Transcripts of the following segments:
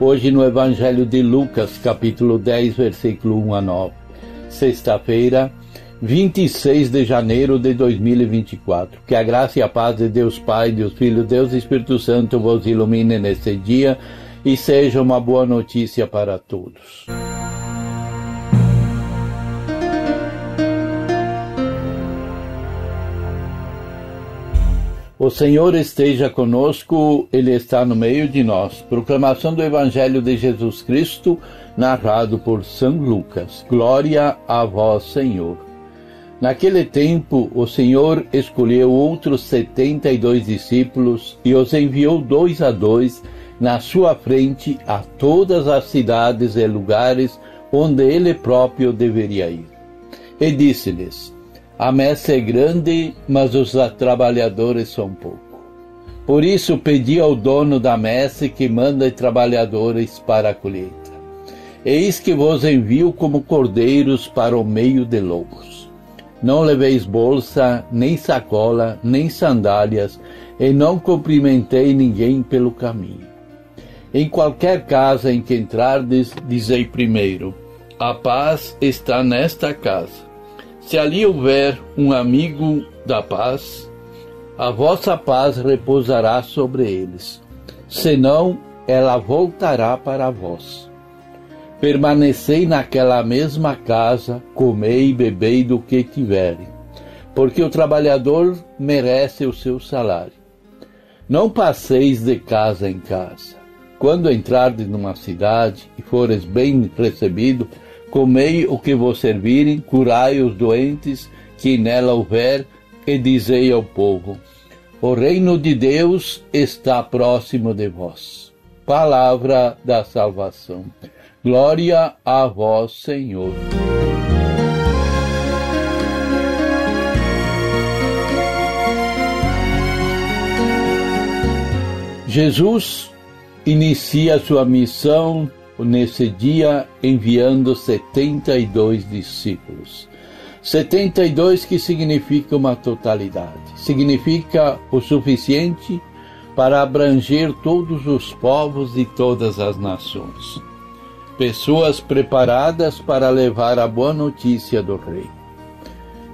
hoje no Evangelho de Lucas, capítulo 10, versículo 1 a 9. Sexta-feira, 26 de janeiro de 2024. Que a graça e a paz de Deus Pai, Deus Filho, Deus Espírito Santo vos ilumine neste dia e seja uma boa notícia para todos. O Senhor esteja conosco, Ele está no meio de nós. Proclamação do Evangelho de Jesus Cristo, narrado por São Lucas. Glória a vós, Senhor. Naquele tempo, o Senhor escolheu outros setenta e dois discípulos e os enviou dois a dois na sua frente a todas as cidades e lugares onde ele próprio deveria ir. E disse-lhes: a messe é grande, mas os trabalhadores são poucos. Por isso pedi ao dono da messe que manda trabalhadores para a colheita. Eis que vos envio como cordeiros para o meio de lobos. Não leveis bolsa, nem sacola, nem sandálias, e não cumprimentei ninguém pelo caminho. Em qualquer casa em que entrardes, dizei primeiro: A paz está nesta casa. Se ali houver um amigo da paz, a vossa paz repousará sobre eles. Senão, ela voltará para vós. Permanecei naquela mesma casa, comei e bebei do que tiverem, porque o trabalhador merece o seu salário. Não passeis de casa em casa. Quando entrardes numa cidade e fores bem recebido, Comei o que vos servirem, curai os doentes que nela houver, e dizei ao povo: O reino de Deus está próximo de vós. Palavra da salvação. Glória a vós, Senhor. Jesus inicia sua missão nesse dia enviando 72 discípulos. 72 que significa uma totalidade, significa o suficiente para abranger todos os povos e todas as nações. Pessoas preparadas para levar a boa notícia do rei.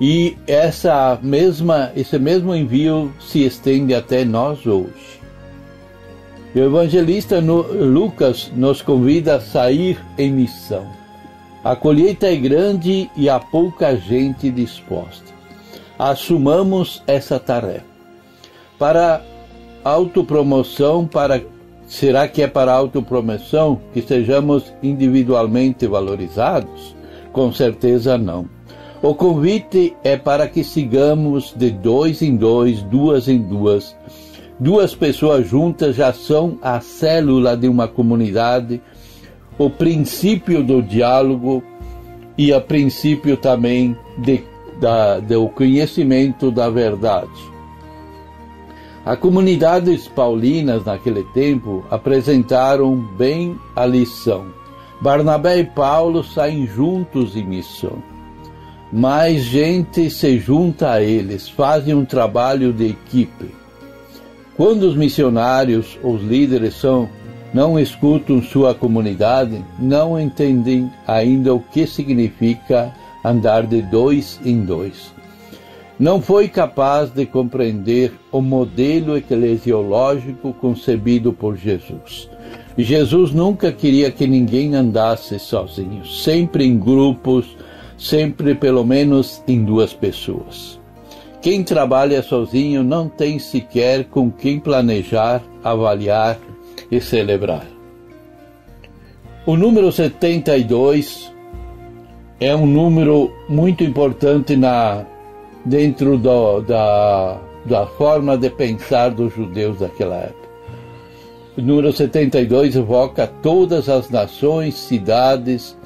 E essa mesma, esse mesmo envio se estende até nós hoje. O evangelista Lucas nos convida a sair em missão. A colheita é grande e há pouca gente disposta. Assumamos essa tarefa. Para autopromoção, para será que é para autopromoção que sejamos individualmente valorizados? Com certeza não. O convite é para que sigamos de dois em dois, duas em duas, Duas pessoas juntas já são a célula de uma comunidade, o princípio do diálogo e o princípio também de, da, do conhecimento da verdade. A comunidades paulinas naquele tempo apresentaram bem a lição. Barnabé e Paulo saem juntos em missão. Mais gente se junta a eles, fazem um trabalho de equipe. Quando os missionários, os líderes são não escutam sua comunidade, não entendem ainda o que significa andar de dois em dois. Não foi capaz de compreender o modelo eclesiológico concebido por Jesus. Jesus nunca queria que ninguém andasse sozinho, sempre em grupos, sempre pelo menos em duas pessoas. Quem trabalha sozinho não tem sequer com quem planejar, avaliar e celebrar. O número 72 é um número muito importante na, dentro do, da, da forma de pensar dos judeus daquela época. O número 72 evoca todas as nações, cidades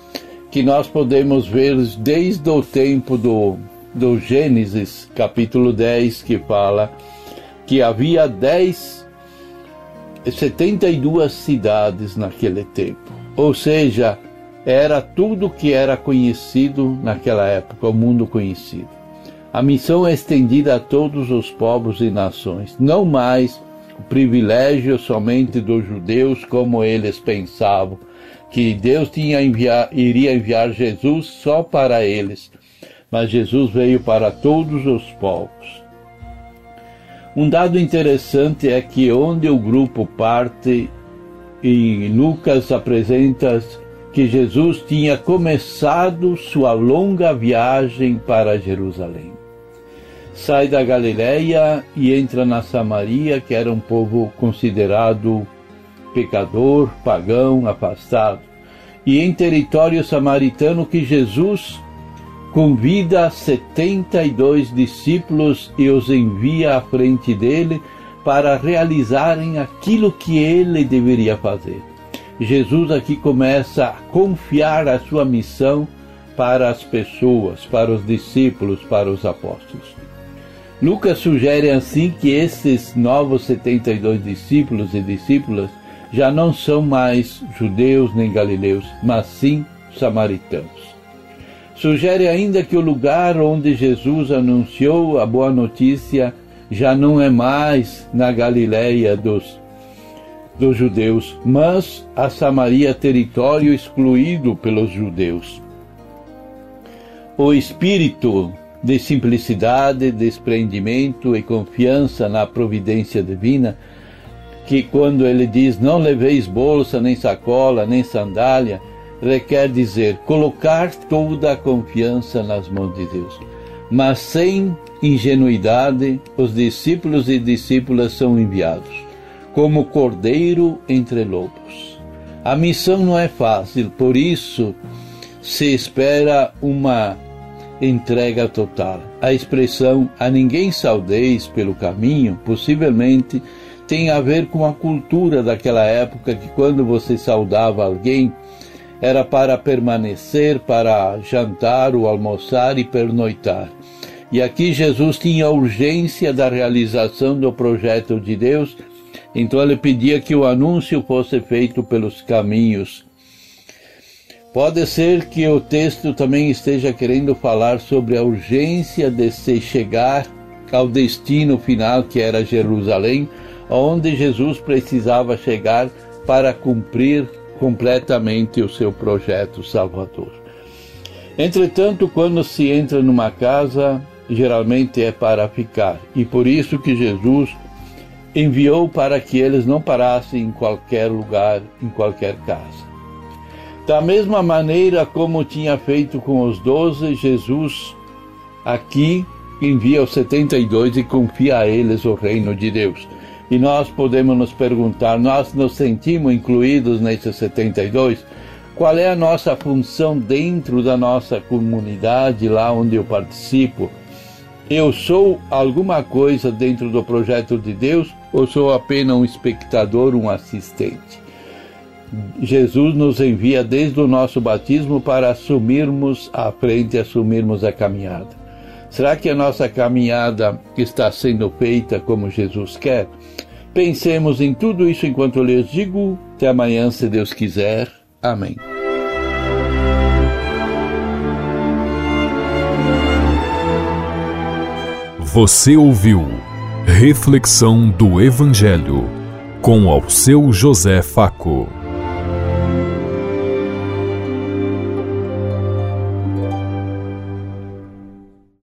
que nós podemos ver desde o tempo do, do Gênesis, capítulo 10, que fala que havia 10, 72 cidades naquele tempo. Ou seja, era tudo que era conhecido naquela época, o mundo conhecido. A missão é estendida a todos os povos e nações, não mais o privilégio somente dos judeus, como eles pensavam, que Deus tinha enviar, iria enviar Jesus só para eles, mas Jesus veio para todos os povos. Um dado interessante é que onde o grupo parte, e Lucas apresenta que Jesus tinha começado sua longa viagem para Jerusalém. Sai da Galileia e entra na Samaria, que era um povo considerado pecador, pagão, afastado. E em território samaritano que Jesus convida 72 discípulos e os envia à frente dele para realizarem aquilo que ele deveria fazer. Jesus aqui começa a confiar a sua missão para as pessoas, para os discípulos, para os apóstolos. Lucas sugere assim que esses novos 72 discípulos e discípulas já não são mais judeus nem galileus, mas sim samaritanos. Sugere ainda que o lugar onde Jesus anunciou a boa notícia já não é mais na Galileia dos dos judeus, mas a Samaria território excluído pelos judeus. O espírito de simplicidade, desprendimento e confiança na providência divina, que quando ele diz não leveis bolsa, nem sacola, nem sandália, requer dizer colocar toda a confiança nas mãos de Deus. Mas sem ingenuidade, os discípulos e discípulas são enviados como cordeiro entre lobos. A missão não é fácil, por isso se espera uma entrega total. A expressão a ninguém saudeis pelo caminho, possivelmente tem a ver com a cultura daquela época que quando você saudava alguém era para permanecer, para jantar ou almoçar e pernoitar. E aqui Jesus tinha urgência da realização do projeto de Deus então ele pedia que o anúncio fosse feito pelos caminhos. Pode ser que o texto também esteja querendo falar sobre a urgência de se chegar ao destino final que era Jerusalém, onde Jesus precisava chegar para cumprir completamente o seu projeto salvador. Entretanto, quando se entra numa casa, geralmente é para ficar, e por isso que Jesus enviou para que eles não parassem em qualquer lugar, em qualquer casa. Da mesma maneira como tinha feito com os doze, Jesus aqui envia os setenta e dois e confia a eles o reino de Deus. E nós podemos nos perguntar, nós nos sentimos incluídos nesses 72? Qual é a nossa função dentro da nossa comunidade, lá onde eu participo? Eu sou alguma coisa dentro do projeto de Deus ou sou apenas um espectador, um assistente? Jesus nos envia desde o nosso batismo para assumirmos a frente, assumirmos a caminhada. Será que a nossa caminhada está sendo feita como Jesus quer? Pensemos em tudo isso enquanto eu lhes digo. Até amanhã, se Deus quiser. Amém. Você ouviu Reflexão do Evangelho com ao seu José Faco.